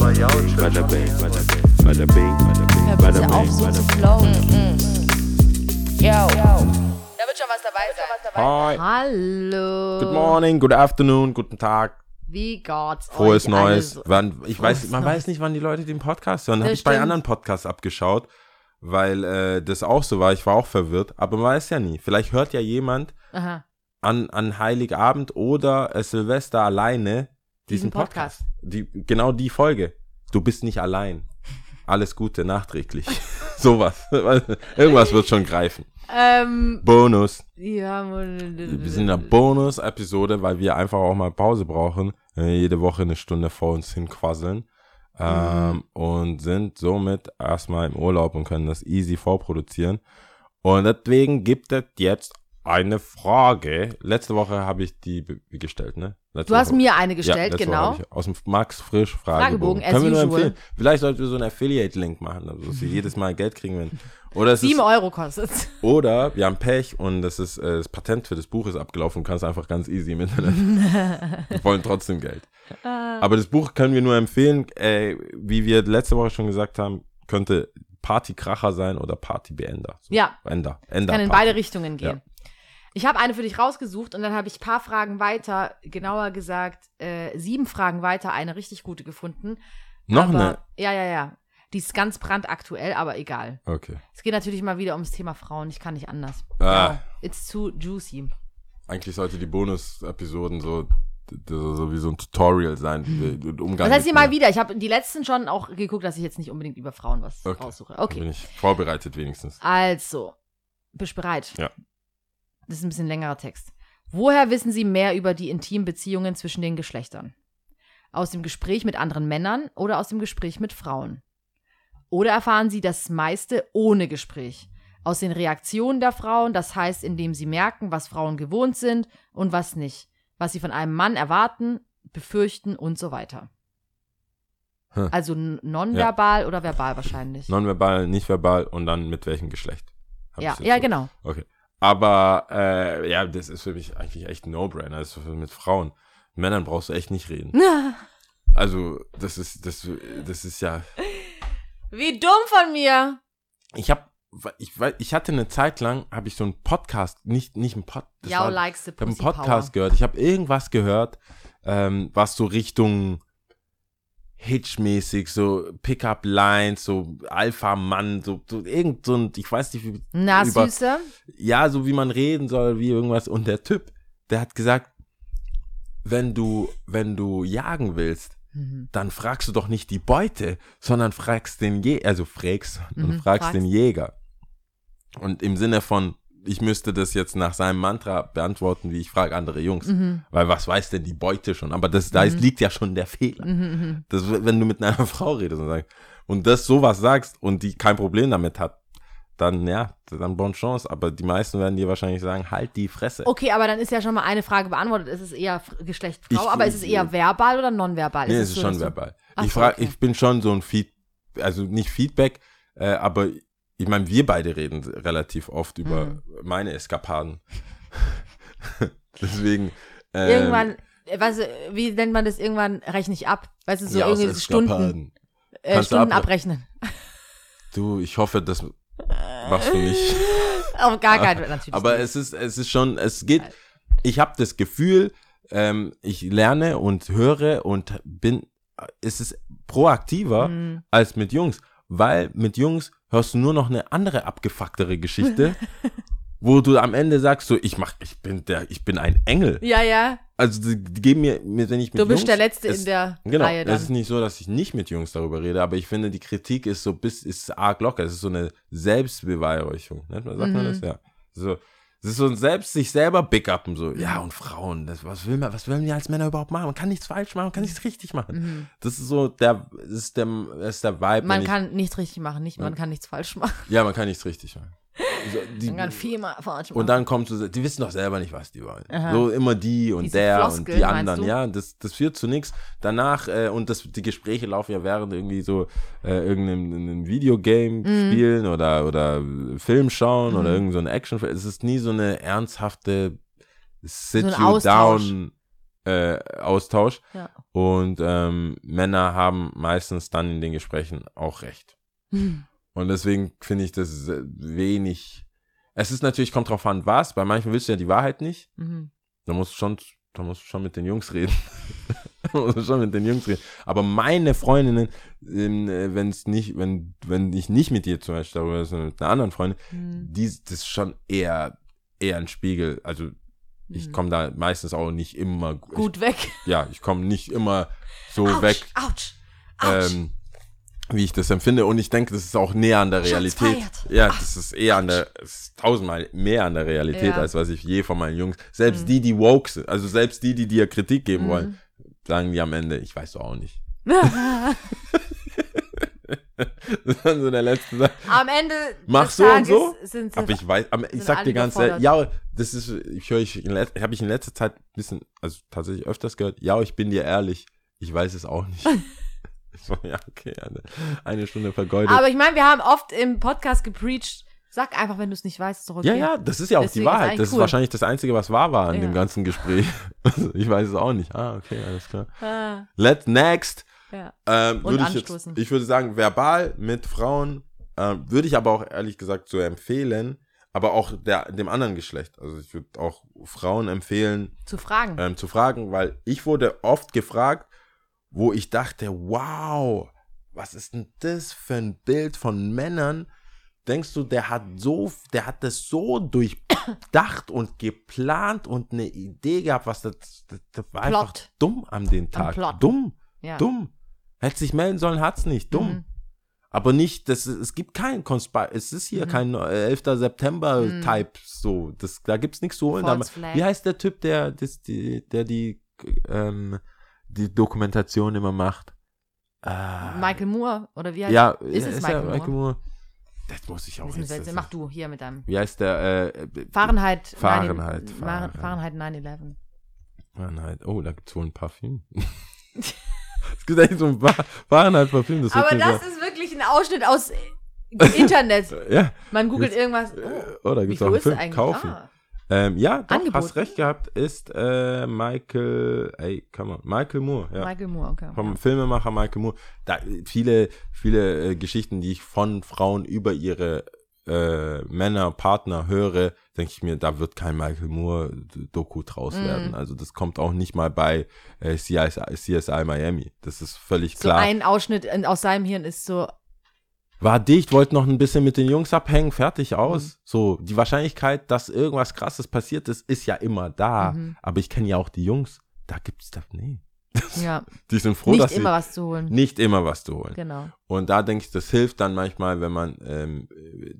Bada bing, bada bing, bada bing, auf, bing, so zu bing. flowen. Yo. Da wird schon was dabei sein. Hi. Hallo. Good morning, good afternoon, guten Tag, Wie geht's frohes? Neues. Also, Wann, ich weiß, Frohes man Neues. weiß nicht, wann die Leute den Podcast hören. Habe ich bei anderen Podcasts abgeschaut, weil äh, das auch so war. Ich war auch verwirrt, aber man weiß ja nie. Vielleicht hört ja jemand Aha. an, an Heiligabend oder äh, Silvester alleine diesen Diesen Podcast. Podcast. Die, genau die Folge. Du bist nicht allein. Alles Gute nachträglich. Sowas. Irgendwas wird schon greifen. Ähm, Bonus. ja, Wir sind in einer Bonus-Episode, weil wir einfach auch mal Pause brauchen. Äh, jede Woche eine Stunde vor uns hinquasseln. Ähm, Und sind somit erstmal im Urlaub und können das easy vorproduzieren. Und deswegen gibt es jetzt eine Frage. Letzte Woche habe ich die gestellt, ne? Letzte Du hast Woche. mir eine Ja, gestellt, Woche genau. aus dem Max Frisch Fragebogen, Fragebogen. Können wir nur empfehlen. Vielleicht sollten wir so einen Affiliate-Link machen, also dass wir jedes Mal Geld kriegen werden. Oder es ist, Sieben Euro kostet oder wir haben Pech und das ist äh, das Patent für das Buch ist abgelaufen und kannst einfach ganz easy im Internet. wir wollen trotzdem Geld. Aber das Buch können wir nur empfehlen, äh, wie wir letzte Woche schon gesagt haben, könnte Partykracher sein oder Partybeender. So, Ja. Ender. Ender Kann in Party. beide Richtungen gehen. Ich habe eine für dich rausgesucht und dann habe ich ein paar Fragen weiter, genauer gesagt, äh, sieben Fragen weiter, eine richtig gute gefunden. Noch aber, eine. Ja, ja, ja. Die ist ganz brandaktuell, aber egal. Okay. Es geht natürlich mal wieder ums Thema Frauen. Ich kann nicht anders. Ah. Ja, it's too juicy. Eigentlich sollte die Bonus-Episoden so, so, wie so ein Tutorial sein. Umgang Das heißt hier mal wieder. Ich habe die letzten schon auch geguckt, dass ich jetzt nicht unbedingt über Frauen was Okay. raussuche. Okay. Bin ich vorbereitet wenigstens. Also, bist du bereit? Ja. Das ist ein bisschen längerer Text. Woher wissen Sie mehr über die intimen Beziehungen zwischen den Geschlechtern? Aus dem Gespräch mit anderen Männern oder aus dem Gespräch mit Frauen? Oder erfahren Sie das meiste ohne Gespräch? Aus den Reaktionen der Frauen, das heißt, indem Sie merken, was Frauen gewohnt sind und was nicht, was sie von einem Mann erwarten, befürchten und so weiter. Hm. Also nonverbal oder verbal wahrscheinlich. Nonverbal, nicht verbal und dann mit welchem Geschlecht. Hab ja, ja, so- genau. Okay. Aber äh, ja, das ist für mich eigentlich echt ein No-Brainer. Das ist mit Frauen. Mit Männern brauchst du echt nicht reden. Also, das ist, das, das ist ja. Wie dumm von mir. Ich habe, ich, ich hatte eine Zeit lang, habe ich so einen Podcast, nicht, nicht einen Pod, das war- likes the ich habe einen pussy Podcast power. gehört. Ich habe irgendwas gehört, ähm, was so Richtung Hitch-mäßig, so Pickup-Lines, so Alpha-Mann, so, so irgend so ein, ich weiß nicht, wie, Na, über- Süße. ja, so wie man reden soll, wie irgendwas. Und der Typ, der hat gesagt, wenn du, wenn du jagen willst, Mhm. dann fragst du doch nicht die Beute, sondern fragst den Je also fragst Mhm, fragst fragst. den Jäger. Und im Sinne von, ich müsste das jetzt nach seinem Mantra beantworten, wie ich frage andere Jungs. Mhm. Weil was weiß denn die Beute schon? Aber das, da ist, liegt ja schon der Fehler. Mhm. Das, wenn du mit einer Frau redest und sagst, und das sowas sagst und die kein Problem damit hat, dann ja, dann bonne Chance. Aber die meisten werden dir wahrscheinlich sagen, halt die Fresse. Okay, aber dann ist ja schon mal eine Frage beantwortet. Ist es eher Geschlecht Frau, Ich- aber ist es eher verbal oder nonverbal? nee, ist es ist so, schon verbal. Ach ich so, frag, okay. ich bin schon so ein Feed, also nicht Feedback, äh, aber ich meine, wir beide reden relativ oft über Mhm. meine Eskapaden. Deswegen. ähm, Irgendwann, weißt du, wie nennt man das? Irgendwann rechne ich ab. Weißt du, so ja, irgendwie Stunden, äh, Stunden abre- abrechnen. Du, ich hoffe, das machst du nicht. Auf gar keinen Fall, natürlich. Aber nicht. es ist, es ist schon, es geht, ich habe das Gefühl, ähm, ich lerne und höre und bin, es ist proaktiver Mhm. als mit Jungs, weil mit Jungs hörst du nur noch eine andere abgefucktere Geschichte, wo du am Ende sagst so, ich mach, ich bin der, ich bin ein Engel. Ja, ja. Also die, die geben mir, wenn ich mit Du bist Jungs, der Letzte es, in der Genau, Reihe dann. es ist nicht so, dass ich nicht mit Jungs darüber rede, aber ich finde, die Kritik ist so bis, ist arg locker. Es ist so eine Selbstbeweihräuchung. Man, sagt man Mhm. das? Ja. So, es ist so ein Selbst, sich selber big upen, so, ja, und Frauen, das, was will man, was wollen wir als Männer überhaupt machen? Man kann nichts falsch machen, man kann nichts richtig machen. Das ist so der, das ist der, das ist der Vibe. Mhm. Man kann nichts richtig machen, nicht, man kann nichts falsch machen. ja, man kann nichts richtig machen. So, die, machen. und dann kommt so, die wissen doch selber nicht, was die wollen. Aha. So immer die und Diese der Floskeln, und die anderen. Ja, das, das führt zu nichts. Danach, äh, und das, die Gespräche laufen ja während irgendwie so äh, irgendeinem einem Videogame Mhm. spielen oder, oder Film schauen oder irgend so eine Action. Es ist nie so eine ernsthafte So Sit you Austausch. down äh, Austausch. Ja. Und ähm, Männer haben meistens dann in den Gesprächen auch recht. Hm. Und deswegen finde ich das wenig. Es ist natürlich, kommt drauf an, was. Bei manchen willst du ja die Wahrheit nicht. Mhm. Da musst du schon, da musst du schon mit den Jungs reden. da musst du schon mit den Jungs reden. Aber meine Freundinnen, wenn es nicht, wenn, wenn ich nicht mit dir zum Beispiel darüber, sondern mit einer anderen Freundin, Hm. die, das ist schon eher, eher ein Spiegel. Also ich Hm. komme da meistens auch nicht immer Gut weg. Ich, ja, ich komme nicht immer so Autsch, weg, Autsch. Autsch. ähm, wie ich das empfinde. Und ich denke, das ist auch näher an der Realität. Ja, das ist eher an der, ist tausendmal mehr an der Realität, Ja. als was ich je von meinen Jungs. Selbst Mhm. die, die woke sind, also selbst die, die dir Kritik geben Mhm. wollen, sagen die am Ende, ich weiß doch auch nicht. das ist dann so der letzte Satz. Am Ende Mach so und Tages so, sind sie Aber ich weiß, aber ich sag dir ganz ehrlich, ja, das ist, ich höre ich, habe ich in letzter Zeit ein bisschen, also tatsächlich öfters gehört, ja, ich bin dir ehrlich, ich weiß es auch nicht. ja, okay, eine, eine Stunde vergeudet. Aber ich meine, wir haben oft im Podcast gepreacht, sag einfach, wenn du es nicht weißt, ist okay. ja, ja, das ist ja auch Deswegen die ist Wahrheit. eigentlich Das ist cool. wahrscheinlich das Einzige, was wahr war an Ja. dem ganzen Gespräch. Also, ich weiß es auch nicht. Ah, okay, alles klar. Ah, Let's next. ja. Ähm, Und würde ich, jetzt, ich würde sagen, verbal mit Frauen ähm, würde ich aber auch ehrlich gesagt so empfehlen, aber auch der, dem anderen Geschlecht. Also ich würde auch Frauen empfehlen, Zu fragen. ähm, zu fragen, weil ich wurde oft gefragt, wo ich dachte, wow, was ist denn das für ein Bild von Männern? Denkst du, der hat so, der hat das so durchdacht und geplant und eine Idee gehabt, was das, das, das war einfach Plot. dumm an den Tag. Dumm, ja. dumm. Hätte sich melden sollen, hat's nicht. Dumm. Mhm. Aber nicht, das, es gibt keinen Conspire, es ist hier Mhm. kein äh, 11. September-Type, so, das, da gibt's nichts zu holen. Da, wie heißt der Typ, der, das, die, der die, ähm, die Dokumentation immer macht? Äh, Michael Moore, oder wie heißt ja, ist es ist Michael Moore? Michael Moore? Das muss ich auch jetzt, das Mach du hier mit deinem Wie heißt der, äh, Fahrenheit. Fahrenheit, 9, Fahrenheit. Fahrenheit 9-11. Fahrenheit. Oh, da gibt's wohl ein Parfüm. es gibt eigentlich so ein Fa- Fahrenheit-Parfüm, das Aber das ist wirklich ein Ausschnitt aus Internet. ja, Man googelt Jetzt- irgendwas. äh, Oh, oh, da wie gibt's auch einen es Film, kaufen. Ah. Ähm, ja, doch, Angebot. hast recht gehabt, ist äh, Michael, ey, come on, Michael Moore, ja. Michael Moore, okay. Vom Filmemacher Michael Moore. Da, viele, viele äh, Geschichten, die ich von Frauen über ihre äh, Männer, Partner höre, denke ich mir, da wird kein Michael Moore-Doku draus Mm. werden. Also das kommt auch nicht mal bei äh, CSI, CSI Miami. Das ist völlig So klar. ein Ausschnitt aus seinem Hirn ist so, War dicht, wollte noch ein bisschen mit den Jungs abhängen, fertig aus. Mhm. So, die Wahrscheinlichkeit, dass irgendwas krasses passiert ist, ist ja immer da. Mhm. Aber ich kenne ja auch die Jungs. Da gibt's da, nee. ja, Die sind froh, nicht dass immer sie was zu holen. nicht immer was zu holen. Genau. Und da denke ich, das hilft dann manchmal, wenn man, ähm, äh,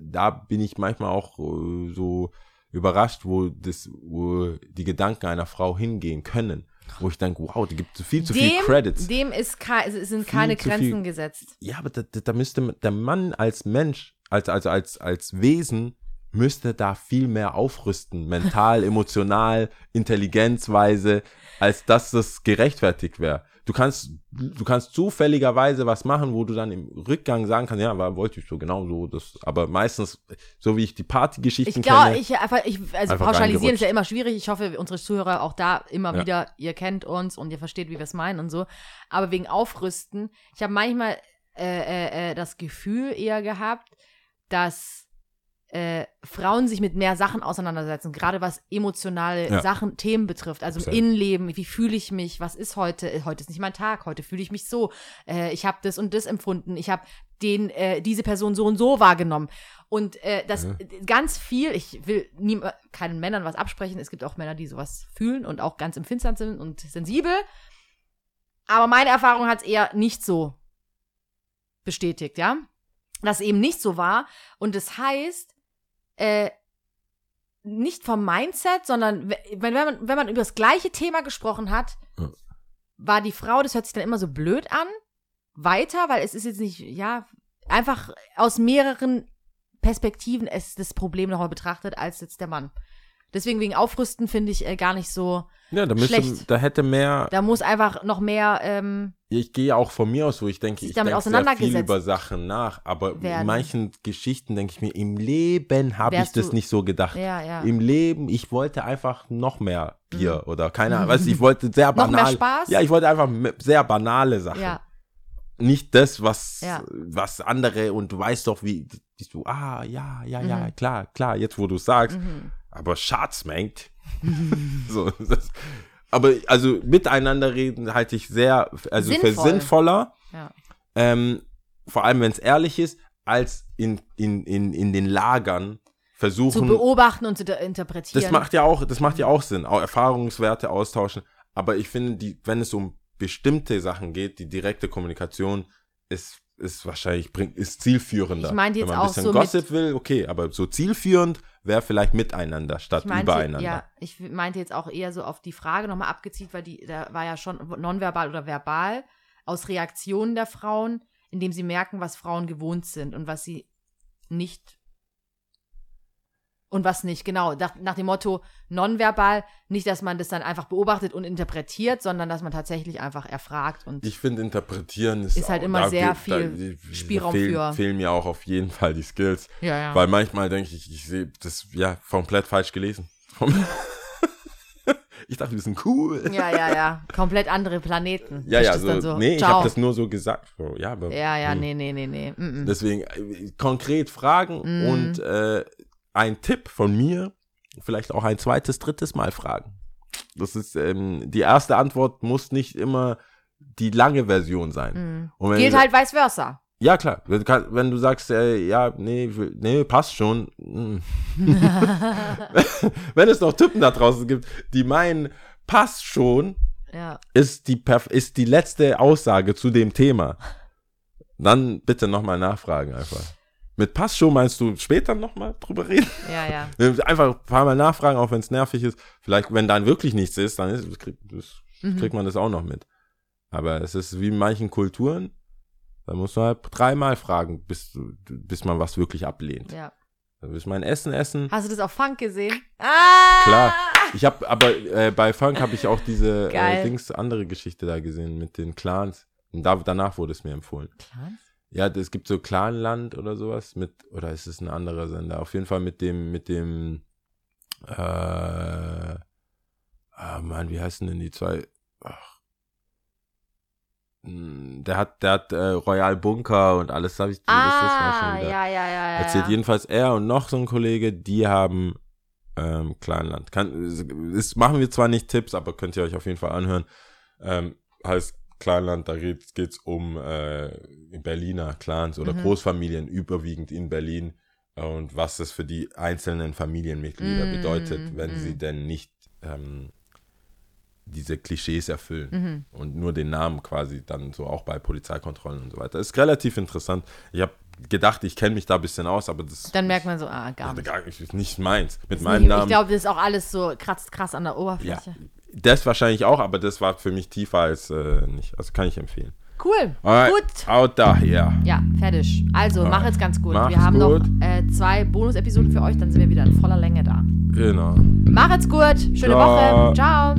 da bin ich manchmal auch äh, so überrascht, wo das, wo die Gedanken einer Frau hingehen können. Wo ich denke, wow, die gibt so viel zu viel Credits. dem ist ke sind Viel keine zu Grenzen viel. gesetzt. Ja, aber da, da da müsste der Mann als Mensch, als, also als, als Wesen, müsste da viel mehr aufrüsten, mental, emotional, intelligenzweise, als dass das gerechtfertigt wäre. Du kannst, du kannst zufälligerweise was machen, wo du dann im Rückgang sagen kannst, ja, war, wollte ich so, genau so, das, aber meistens, so wie ich die Partygeschichten Ich glaube, kenne, ich einfach, ich, also Einfach pauschalisieren ist ja immer schwierig. Ich hoffe, unsere Zuhörer auch da immer Ja. wieder, ihr kennt uns und ihr versteht, wie wir es meinen und so. Aber wegen Aufrüsten, ich habe manchmal äh, äh, äh, das Gefühl eher gehabt, dass äh, Frauen sich mit mehr Sachen auseinandersetzen, gerade was emotionale Ja. Sachen, Themen betrifft. Also Absolut. im Innenleben, wie fühle ich mich, was ist heute, Äh, heute ist nicht mein Tag, heute fühle ich mich so, äh, ich habe das und das empfunden, ich habe den, äh, diese Person so und so wahrgenommen. Und äh, das Ja. ganz viel, ich will nie, keinen Männern was absprechen, es gibt auch Männer, die sowas fühlen und auch ganz empfindsam sind und sensibel. Aber meine Erfahrung hat es eher nicht so bestätigt, ja. Dass eben nicht so war. Und das heißt, äh, nicht vom Mindset, sondern we- wenn, wenn, man, wenn man über das gleiche Thema gesprochen hat, Ja. war die Frau, das hört sich dann immer so blöd an, weiter, weil es ist jetzt nicht, ja, einfach aus mehreren Perspektiven ist das Problem nochmal betrachtet als jetzt der Mann. Deswegen wegen Aufrüsten finde ich äh, gar nicht so. ja, da müsste, schlecht. da hätte mehr, Da muss einfach noch mehr ähm, ich gehe auch von mir aus, wo ich denke, ich denke sehr viel über Sachen nach, aber werden. in manchen Geschichten denke ich mir, im Leben habe ich das nicht so gedacht. Ja, ja. Im Leben, ich wollte einfach noch mehr Bier oder keine Ahnung, ich wollte sehr Noch mehr banal. Spaß? Ja, ich wollte einfach sehr banale Sachen. Ja, Nicht das, was, Ja. was andere und du weißt doch, wie, bist du, ah, ja, ja, ja, Mhm. klar, klar, jetzt wo du sagst, mhm. Aber Schatz, mengt. so, das, aber also miteinander reden halte ich sehr, also für Sinnvoll. sinnvoller, ja. ähm, vor allem wenn es ehrlich ist, als in, in, in, in den Lagern Zu versuchen. beobachten und zu interpretieren. das macht ja auch, das macht ja auch Sinn, auch Erfahrungswerte austauschen. Aber ich finde, die, wenn es um bestimmte Sachen geht, die direkte Kommunikation ist, ist wahrscheinlich bringt, ist zielführender. Ich meinte jetzt wenn man ein auch bisschen so mit- Gossip will, okay, aber so zielführend wäre vielleicht miteinander statt ich meinte, übereinander. ja, ich meinte jetzt auch eher so auf die Frage nochmal abgezielt, weil die, da war ja schon nonverbal oder verbal aus Reaktionen der Frauen, indem sie merken, was Frauen gewohnt sind und was sie nicht und was nicht, genau. Nach, nach dem Motto nonverbal, nicht, dass man das dann einfach beobachtet und interpretiert, sondern dass man tatsächlich einfach erfragt und Ich finde, interpretieren ist, Ist halt auch- immer sehr viel da, Spielraum da fehlen, für- fehlen mir auch auf jeden Fall die Skills. ja, ja. Weil manchmal denke ich, ich sehe das ja komplett falsch gelesen. ich dachte, wir sind cool. ja, ja, ja. Komplett andere Planeten. Ja, ja, so, so. nee, ich Ciao. habe das nur so gesagt. Ja, aber, Ja, ja, hm. nee, nee, nee, nee. Mm -mm. Deswegen äh, konkret fragen Mm. und äh, ein Tipp von mir, vielleicht auch ein zweites, drittes Mal fragen. Das ist, ähm, die erste Antwort muss nicht immer die lange Version sein. Wenn Gilt du- halt vice versa. Ja, klar. Wenn, wenn du sagst, äh, ja, nee, nee, passt schon. mm. wenn es noch Typen da draußen gibt, die meinen, passt schon, Ja. ist die, ist die letzte Aussage zu dem Thema. Dann bitte nochmal nachfragen einfach. Mit passt schon meinst du später nochmal drüber reden? Ja, ja. Einfach ein paar Mal nachfragen, auch wenn es nervig ist. Vielleicht, wenn dann wirklich nichts ist, dann ist, krieg, das, Mhm. kriegt man das auch noch mit. Aber es ist wie in manchen Kulturen, da musst du halt dreimal fragen, bis, bis man was wirklich ablehnt. ja. Da willst du mein Essen essen. Hast du das auf Funk gesehen? Ah! Klar. Ich habe aber äh, bei Funk habe ich auch diese äh, Dings andere Geschichte da gesehen mit den Clans. Und da, danach wurde es mir empfohlen. Clans? Ja, es gibt so Clanland oder sowas mit oder ist es ein anderer Sender? Auf jeden Fall mit dem mit dem äh, ah Mann, wie heißen denn die zwei? Ach. Hm, Der hat der hat äh, Royal Bunker und alles habe ich Ah, ja, ja, ja, ja. erzählt. Jedenfalls er und noch so ein Kollege, die haben ähm, Kleinland. Kann, ist, machen wir zwar nicht Tipps, aber könnt ihr euch auf jeden Fall anhören. Ähm, heißt Kleinland, da geht es um äh, Berliner Clans oder Mhm. Großfamilien, überwiegend in Berlin. Und was das für die einzelnen Familienmitglieder Mm, bedeutet, wenn mm. sie denn nicht ähm, diese Klischees erfüllen Mhm. und nur den Namen quasi dann so auch bei Polizeikontrollen und so weiter. Ist relativ interessant. Ich habe gedacht, ich kenne mich da ein bisschen aus, aber das Dann merkt man so, ah, gar ist nicht. gar nicht, ist nicht meins. Mit Ist meinem nicht- Namen. Ich glaube, das ist auch alles so krass, krass an der ja, Oberfläche. Das wahrscheinlich auch, aber das war für mich tiefer als äh, nicht. Also kann ich empfehlen. Cool. Alright, Gut. Out da, ja. Ja, fertig. Also, mach jetzt ganz gut. Mach's wir haben gut. noch äh, zwei Bonus-Episoden für euch, dann sind wir wieder in voller Länge da. Genau. Mach jetzt gut. Schöne Ciao. Woche. Ciao.